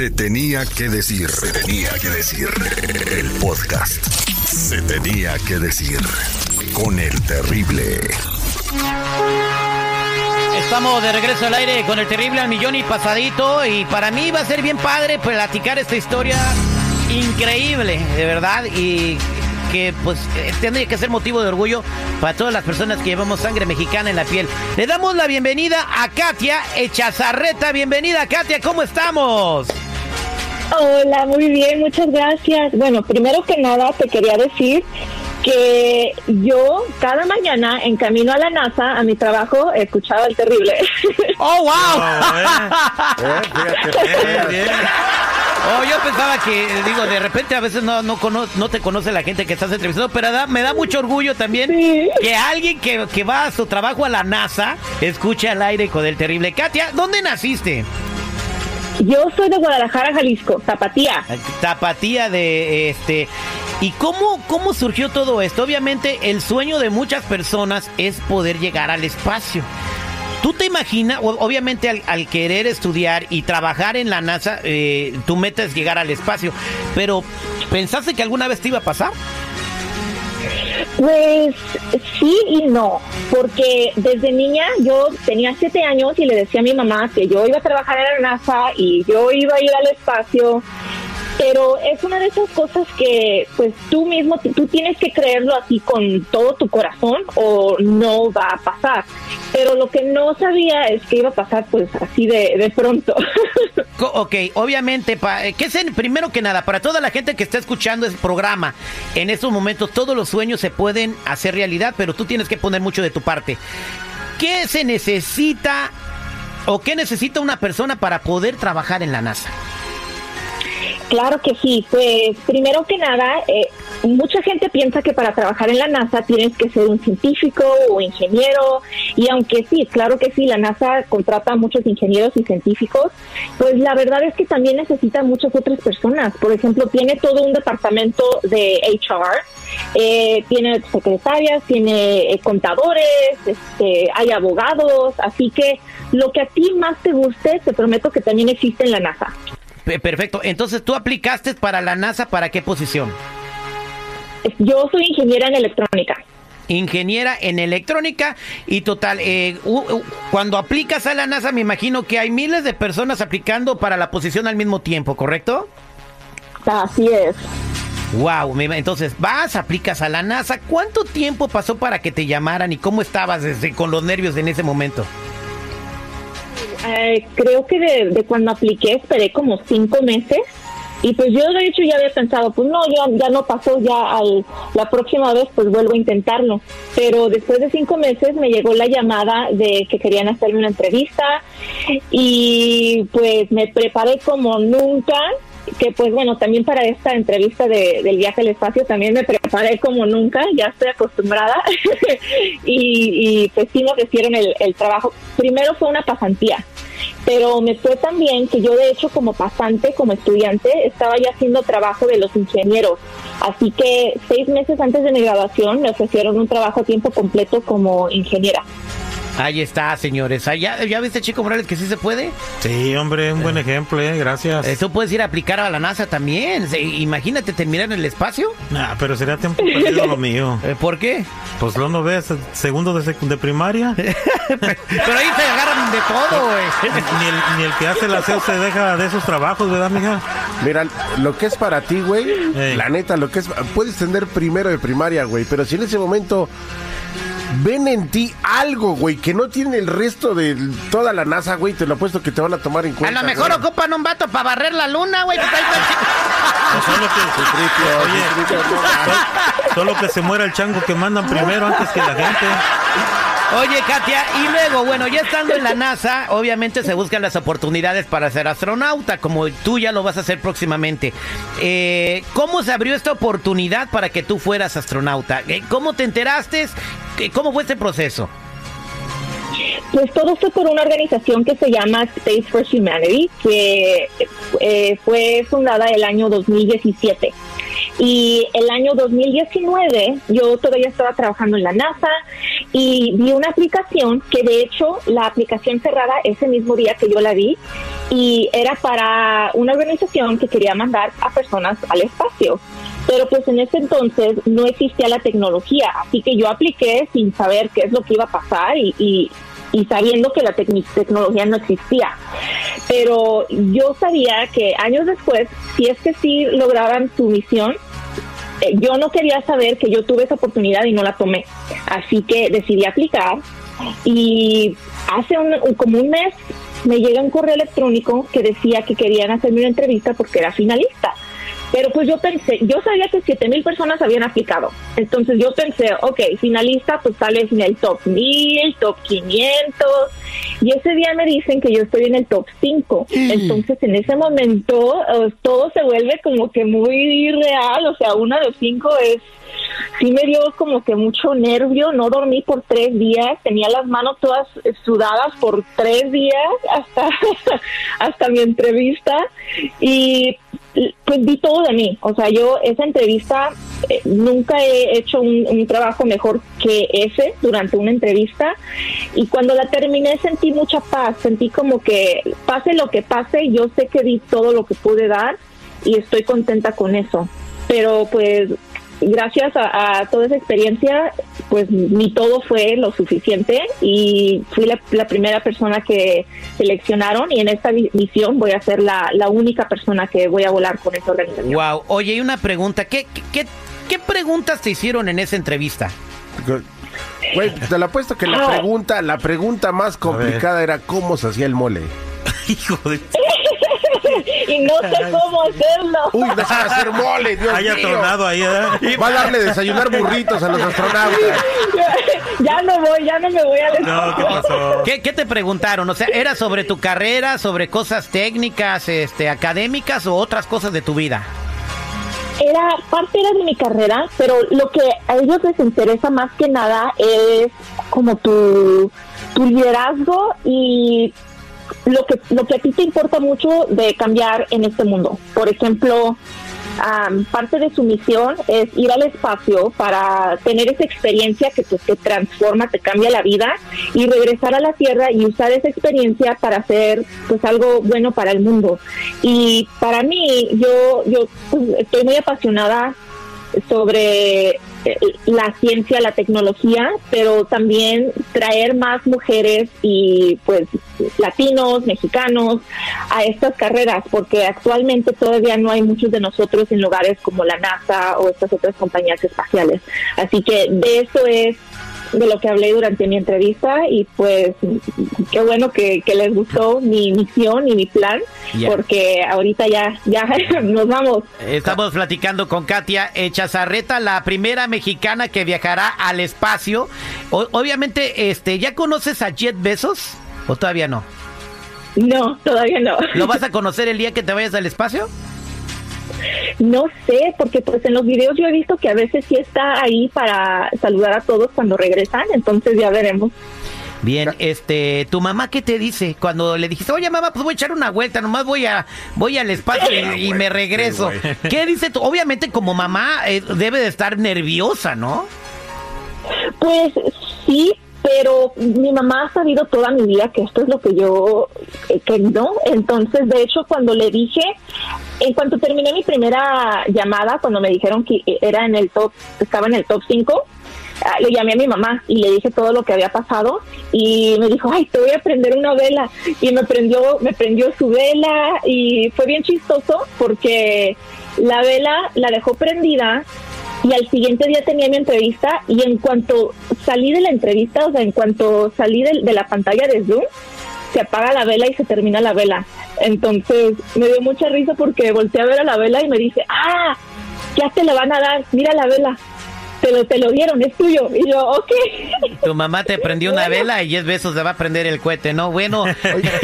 Se tenía que decir. Se tenía que decir. El podcast. Se tenía que decir. Con el terrible. Estamos de regreso al aire con el terrible al millón y pasadito. Y para mí va a ser bien padre platicar esta historia increíble, de verdad. Y que pues eh, tendría que ser motivo de orgullo para todas las personas que llevamos sangre mexicana en la piel. Le damos la bienvenida a Katia Echazarreta. Bienvenida, Katia, ¿cómo estamos? Hola, muy bien, muchas gracias. Bueno, primero que nada te quería decir que yo cada mañana en camino a la NASA, a mi trabajo, escuchaba el terrible. ¡Oh, wow! Bien, bien. Oh, yo pensaba que, digo, de repente a veces no, no, cono- no te conoce la gente que estás entrevistando, pero da- me da mucho orgullo también Sí. que alguien que, que va a su trabajo a la NASA escuche al aire con el terrible. Katia, ¿dónde naciste? Yo soy de Guadalajara, Jalisco, Tapatía. Tapatía de este. ¿Y cómo, cómo surgió todo esto? Obviamente, el sueño de muchas personas es poder llegar al espacio. ¿Tú te imaginas, obviamente al, al querer estudiar y trabajar en la NASA, eh, tu meta es llegar al espacio, pero ¿pensaste que alguna vez te iba a pasar? Pues sí y no, porque desde niña yo tenía siete años y le decía a mi mamá que yo iba a trabajar en la NASA y yo iba a ir al espacio, pero es una de esas cosas que pues tú mismo, tú tienes que creerlo así con todo tu corazón o no va a pasar. Pero lo que no sabía es que iba a pasar pues así de, de pronto. Ok, obviamente, pa, eh, ¿qué es el- primero que nada, para toda la gente que está escuchando el programa, en estos momentos todos los sueños se pueden hacer realidad, pero tú tienes que poner mucho de tu parte. ¿Qué se necesita o qué necesita una persona para poder trabajar en la NASA? Claro que sí, pues primero que nada, eh, mucha gente piensa que para trabajar en la NASA tienes que ser un científico o ingeniero, y aunque sí, claro que sí, la NASA contrata a muchos ingenieros y científicos, pues la verdad es que también necesita muchas otras personas. Por ejemplo, tiene todo un departamento de HR, eh, tiene secretarias, tiene eh, contadores, este, hay abogados, así que lo que a ti más te guste, te prometo que también existe en la NASA. Pe- Perfecto, entonces tú aplicaste para la NASA, ¿para qué posición? Yo soy ingeniera en electrónica. Ingeniera en electrónica y total, eh, cuando aplicas a la NASA me imagino que hay miles de personas aplicando para la posición al mismo tiempo, ¿correcto? Así es. Wow, entonces vas, aplicas a la NASA. ¿Cuánto tiempo pasó para que te llamaran y cómo estabas desde, con los nervios en ese momento? Eh, creo que de, cuando apliqué esperé como cinco meses y pues yo de hecho ya había pensado, pues no, ya, ya no pasó, ya al, la próxima vez pues vuelvo a intentarlo. Pero después de cinco meses me llegó la llamada de que querían hacerme una entrevista y pues me preparé como nunca que pues bueno, también para esta entrevista de, del viaje al espacio también me preparé como nunca, ya estoy acostumbrada y, y pues sí me ofrecieron el, el trabajo. Primero fue una pasantía, pero me fue tan bien que yo de hecho como pasante, como estudiante, estaba ya haciendo trabajo de los ingenieros. Así que seis meses antes de mi graduación me ofrecieron un trabajo a tiempo completo como ingeniera. Ahí está, señores. Ah, ¿Ya, ya viste, Chico Morales, que sí se puede? Sí, hombre, un buen ejemplo, eh, gracias. Eh, Tú puedes ir a aplicar a la NASA también. Se- Imagínate terminar en el espacio. Nah, pero sería tiempo perdido lo mío. Eh, ¿Por qué? Pues lo no ves, segundo de, sec- de primaria. Pero ahí te agarran de todo, güey. Ni el, ni el que hace el aseo se deja de esos trabajos, ¿verdad, mija? Mira, lo que es para ti, güey, Ey. la neta, lo que es, puedes tener primero de primaria, güey, pero si en ese momento ven en ti algo, güey, que no tiene el resto de toda la NASA, güey, te lo apuesto que te van a tomar en A cuenta. lo mejor güey. ocupan un vato para barrer la luna, güey. pues solo que se muera el chango que mandan primero antes que la gente. Oye, Katia, y luego, bueno, ya estando en la NASA, obviamente se buscan las oportunidades para ser astronauta, como tú ya lo vas a hacer próximamente. Eh, ¿Cómo se abrió esta oportunidad para que tú fueras astronauta? Eh, ¿Cómo te enteraste? Eh, ¿Cómo fue este proceso? Pues todo fue por una organización que se llama Space for Humanity, que eh, fue fundada el año 2017. Y el año 2019 yo todavía estaba trabajando en la NASA y vi una aplicación que de hecho la aplicación cerrada ese mismo día que yo la vi y era para una organización que quería mandar a personas al espacio. Pero pues en ese entonces no existía la tecnología, así que yo apliqué sin saber qué es lo que iba a pasar y, y sabiendo que la tecnología no existía. Pero yo sabía que años después, si es que sí lograban su misión, eh, yo no quería saber que yo tuve esa oportunidad y no la tomé. Así que decidí aplicar y hace un, como un mes me llega un correo electrónico que decía que querían hacerme una entrevista porque era finalista. Pero pues yo pensé, yo sabía que 7 mil personas habían aplicado. Entonces yo pensé, ok, finalista, pues sale en el top 1000, top 500. Y ese día me dicen que yo estoy en el top 5. Entonces en ese momento eh, todo se vuelve como que muy real. O sea, una de los cinco es sí me dio como que mucho nervio, no dormí por tres días, tenía las manos todas sudadas por tres días hasta, hasta mi entrevista y pues di todo de mí, o sea, yo esa entrevista eh, nunca he hecho un, trabajo mejor que ese durante una entrevista. Y cuando la terminé sentí mucha paz, sentí como que pase lo que pase, yo sé que di todo lo que pude dar y estoy contenta con eso, pero pues gracias a, toda esa experiencia, pues ni todo fue lo suficiente y fui la, primera persona que seleccionaron y en esta misión voy a ser la, única persona que voy a volar con esa organización. Wow, oye, y una pregunta, ¿qué, qué, qué preguntas te hicieron en esa entrevista? Güey, te lo apuesto que la ah. pregunta, la pregunta más complicada era cómo se hacía el mole. Hijo de... y no sé cómo hacerlo. Uy, deja de hacer mole, Dios Haya mío. ahí, ¿eh? Va a darle desayunar burritos a los astronautas. Ya no voy, ya no me voy a No, ¿qué pasó? ¿Qué, ¿Qué, te preguntaron? O sea, ¿era sobre tu carrera, sobre cosas técnicas, este, académicas o otras cosas de tu vida? Era parte era de mi carrera, pero lo que a ellos les interesa más que nada es como tu, tu liderazgo y lo que, lo que a ti te importa mucho de cambiar en este mundo. Por ejemplo, parte de su misión es ir al espacio para tener esa experiencia que pues, te transforma, te cambia la vida y regresar a la Tierra y usar esa experiencia para hacer pues algo bueno para el mundo. Y para mí, yo, yo pues, estoy muy apasionada sobre eh, la ciencia, la tecnología, pero también traer más mujeres y pues latinos, mexicanos a estas carreras, porque actualmente todavía no hay muchos de nosotros en lugares como la NASA o estas otras compañías espaciales. Así que de eso es de lo que hablé durante mi entrevista y pues qué bueno que, les gustó mi misión y mi plan porque ahorita ya ya nos vamos. Estamos platicando con Katia Echazarreta, la primera mexicana que viajará al espacio. obviamente, este, ¿ya conoces a Jet Besos o todavía no? No, todavía no. ¿Lo vas a conocer el día que te vayas al espacio? No sé, porque pues en los videos yo he visto que a veces sí está ahí para saludar a todos cuando regresan, entonces ya veremos. Bien, este, tu mamá qué te dice cuando le dijiste, oye mamá, pues voy a echar una vuelta, nomás voy a, voy al espacio y, me regreso. ¿Qué dice tú? Obviamente como mamá eh, debe de estar nerviosa, ¿no? Pues sí, pero mi mamá ha sabido toda mi vida que esto es lo que yo eh, que no. Entonces de hecho cuando le dije en cuanto terminé mi primera llamada cuando me dijeron que era en el top estaba en el top 5 ah, le llamé a mi mamá y le dije todo lo que había pasado y me dijo ay te voy a prender una vela y me prendió me prendió su vela y fue bien chistoso porque la vela la dejó prendida y al siguiente día tenía mi entrevista y en cuanto salí de la entrevista, o sea, en cuanto salí de, la pantalla de Zoom, se apaga la vela y se termina la vela. Entonces me dio mucha risa porque volteé a ver a la vela y me dice, ah, ya te la van a dar, mira la vela. te lo, te lo dieron, es tuyo. Y yo, ok. Tu mamá te prendió una vela y 10 besos se va a prender el cohete, ¿no? Bueno.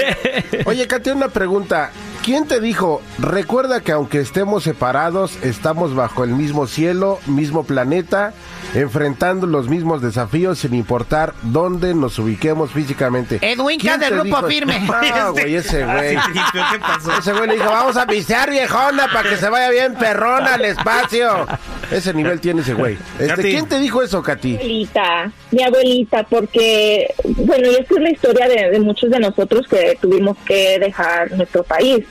Oye, Katia, una pregunta. ¿Quién te dijo, recuerda que aunque estemos separados, estamos bajo el mismo cielo, mismo planeta, enfrentando los mismos desafíos sin importar dónde nos ubiquemos físicamente? Edwin ¿Quién del te grupo dijo- firme. Ah, güey, ese güey. ¿Qué pasó? Ese güey le dijo, vamos a pistear viejona para que se vaya bien perrona al espacio. Ese nivel tiene ese güey. Este. ¿Quién te dijo eso, Katy? abuelita, mi abuelita, porque, bueno, y esta es la historia de, de muchos de nosotros que tuvimos que dejar nuestro país.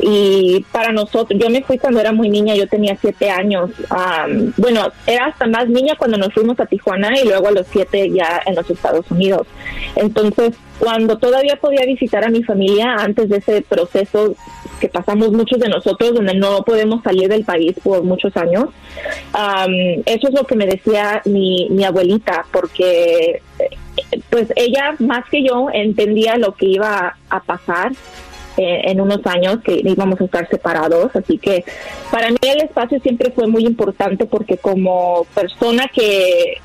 Y para nosotros, yo me fui cuando era muy niña, yo tenía siete años. Am, bueno, era hasta más niña cuando nos fuimos a Tijuana y luego a los siete ya en los Estados Unidos. Entonces, cuando todavía podía visitar a mi familia antes de ese proceso que pasamos muchos de nosotros, donde no podemos salir del país por muchos años, am, eso es lo que me decía mi, mi abuelita, porque eh, pues ella más que yo entendía lo que iba a pasar eh, en unos años que íbamos a estar separados, así que para mí el espacio siempre fue muy importante porque como persona que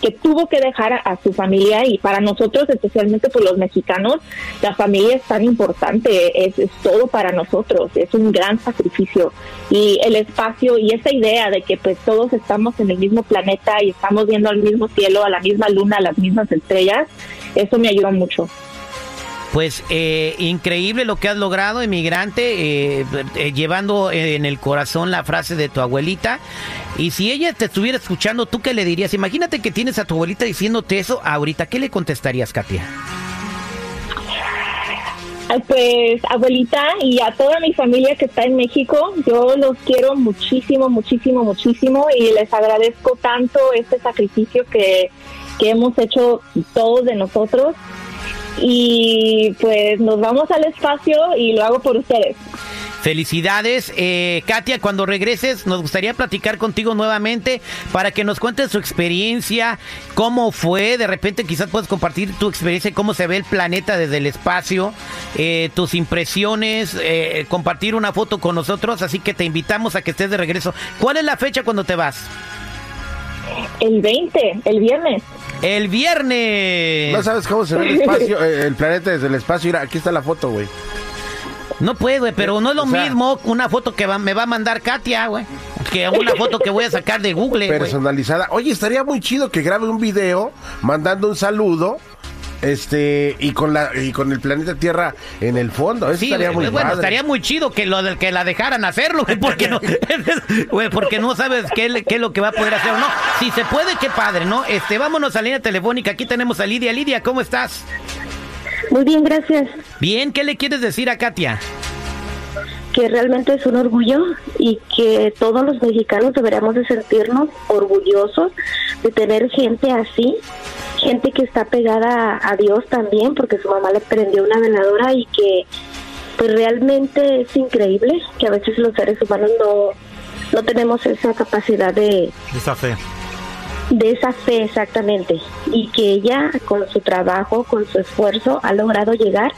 que tuvo que dejar a, su familia y para nosotros, especialmente por los mexicanos, la familia es tan importante, es, es todo para nosotros, es un gran sacrificio y el espacio y esa idea de que pues todos estamos en el mismo planeta y estamos viendo al mismo cielo, a la misma luna, a las mismas estrellas, eso me ayudó mucho. Pues eh, increíble lo que has logrado, emigrante, eh, eh, llevando en el corazón la frase de tu abuelita. Y si ella te estuviera escuchando, ¿tú qué le dirías? Imagínate que tienes a tu abuelita diciéndote eso ahorita. ¿Qué le contestarías, Katia? Pues abuelita y a toda mi familia que está en México, yo los quiero muchísimo, muchísimo, muchísimo y les agradezco tanto este sacrificio que, que hemos hecho todos de nosotros. Y pues nos vamos al espacio y lo hago por ustedes. Felicidades, eh, Katia. Cuando regreses, nos gustaría platicar contigo nuevamente para que nos cuentes tu experiencia, cómo fue. De repente, quizás puedes compartir tu experiencia, cómo se ve el planeta desde el espacio, eh, tus impresiones, eh, compartir una foto con nosotros. Así que te invitamos a que estés de regreso. ¿Cuál es la fecha cuando te vas? El 20, el viernes. El viernes. No sabes cómo se ve el espacio, eh, el planeta desde el espacio. Mira, aquí está la foto, güey. No puedo, güey, pero no es lo O sea- mismo una foto que va- me va a mandar Katia, güey, que una foto que voy a sacar de Google. Personalizada. Oye, estaría muy chido que grabe un video mandando un saludo. Este, y con la y con el planeta Tierra en el fondo. Eso Sí, estaría muy bueno, padre. estaría muy chido que lo que la dejaran hacerlo, güey, porque no, güey, porque no sabes qué, le- qué es lo que va a poder hacer o no. Si se puede, qué padre, ¿no? Este, vámonos a la línea telefónica. Aquí tenemos a Lidia. Lidia, ¿cómo estás? Muy bien, gracias. Bien, ¿qué le quieres decir a Katia? Que realmente es un orgullo y que todos los mexicanos deberíamos de sentirnos orgullosos de tener gente así, gente que está pegada a Dios también, porque su mamá le prendió una veladora y que pues realmente es increíble que a veces los seres humanos no, no tenemos esa capacidad de, Esa fe. de esa fe exactamente y que ella con su trabajo, con su esfuerzo ha logrado llegar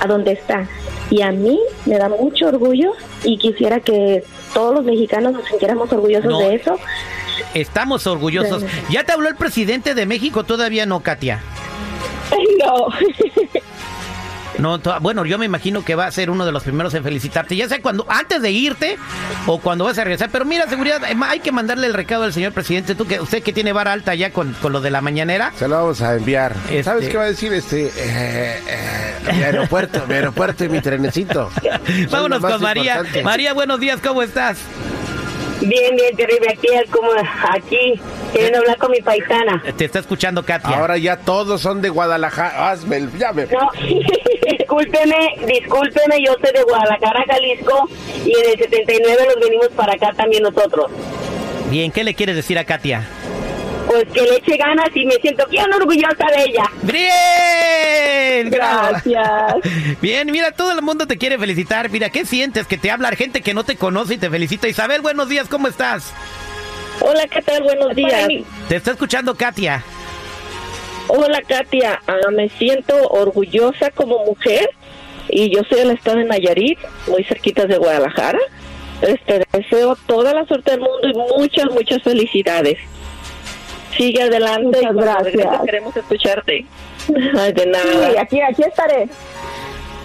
a donde está. Y a mí me da mucho orgullo y quisiera que todos los mexicanos nos sintiéramos orgullosos No. de eso. Estamos orgullosos. Sí. ¿Ya te habló el presidente de México? Todavía no, Katia. No. No, bueno, yo me imagino que va a ser uno de los primeros en felicitarte, ya sea cuando antes de irte o cuando vas a regresar. Pero mira, seguridad, eh, hay que mandarle el recado al señor presidente. Tú que usted que tiene vara alta ya con, con lo de la mañanera. Se lo vamos a enviar. Este- ¿Sabes qué va a decir este? eh, eh, mi aeropuerto, mi aeropuerto y mi trenecito. Vámonos con María. importante. María, buenos días, ¿cómo estás? Bien, bien, terrible. Aquí, como aquí, queriendo hablar con mi paisana. Te está escuchando Katia. Ahora ya todos son de Guadalajara. Hazme el, ya me- No, discúlpeme, discúlpeme, yo soy de Guadalajara, Jalisco, y en el 79 nos venimos para acá también nosotros. Bien, ¿qué le quieres decir a Katia? Pues que le eche ganas y me siento bien orgullosa de ella. Bien. Gracias. Bien, mira, todo el mundo te quiere felicitar. Mira, ¿qué sientes? Que te habla gente que no te conoce y te felicita. Isabel, buenos días, ¿cómo estás? Hola, ¿qué tal? Buenos días. Te está escuchando Katia. Hola, Katia. Ah, me siento orgullosa como mujer y yo soy del estado de Nayarit, muy cerquita de Guadalajara. Este, deseo toda la suerte del mundo y muchas, muchas felicidades. Sigue adelante Muchas gracias. regreses queremos escucharte. Ay, de nada. Sí, aquí, aquí estaré.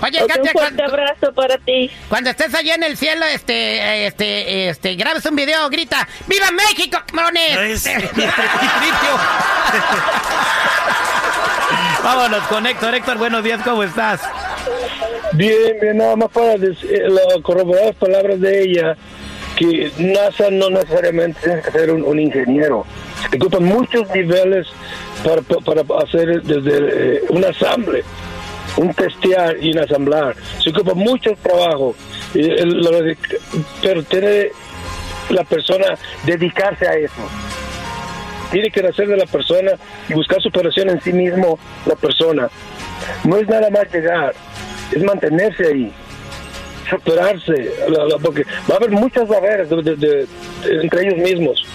Oye, Un Katia, fuerte cuando, abrazo para ti. cuando estés allá en el cielo, este, este, este, grabes un video, grita, ¡Viva México, cabrones! Vámonos con Héctor. Héctor, buenos días, ¿cómo estás? Bien, bien, nada más para decir, eh, corroborar las palabras de ella, que NASA no necesariamente tiene que ser un, un ingeniero. Ocupan muchos niveles para, para hacer desde eh, un asamble, un testear y un asamblar. Se ocupa mucho trabajo, pero tiene la persona dedicarse a eso. Tiene que nacer de la persona y buscar superación en sí mismo la persona. No es nada más llegar, es mantenerse ahí, superarse, porque va a haber muchas barreras entre ellos mismos,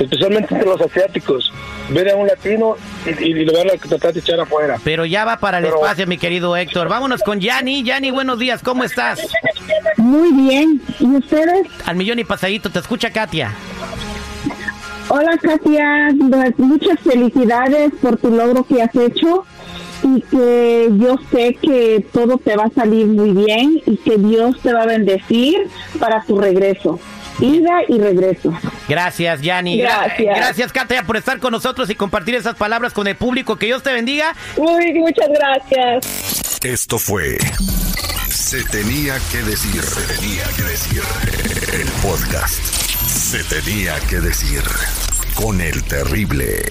especialmente entre los asiáticos. Ver a un latino y, y lo van a tratar de echar afuera. Pero ya va para el Pero- espacio, mi querido Héctor. Vámonos con Yanni. Yanni, buenos días, ¿cómo estás? Muy bien. ¿Y ustedes? Al millón y pasadito, te escucha Katia. Hola, Katia. Pues, Muchas felicidades por tu logro que has hecho y que yo sé que todo te va a salir muy bien y que Dios te va a bendecir para tu regreso. Ida y regreso. Gracias, Yanni. Gra- Gracias. gracias, Katia, por estar con nosotros y compartir esas palabras con el público. Que Dios te bendiga. Uy, muchas gracias. Esto fue Se tenía que decir. Se tenía que decir. El podcast. Se tenía que decir. Con el terrible.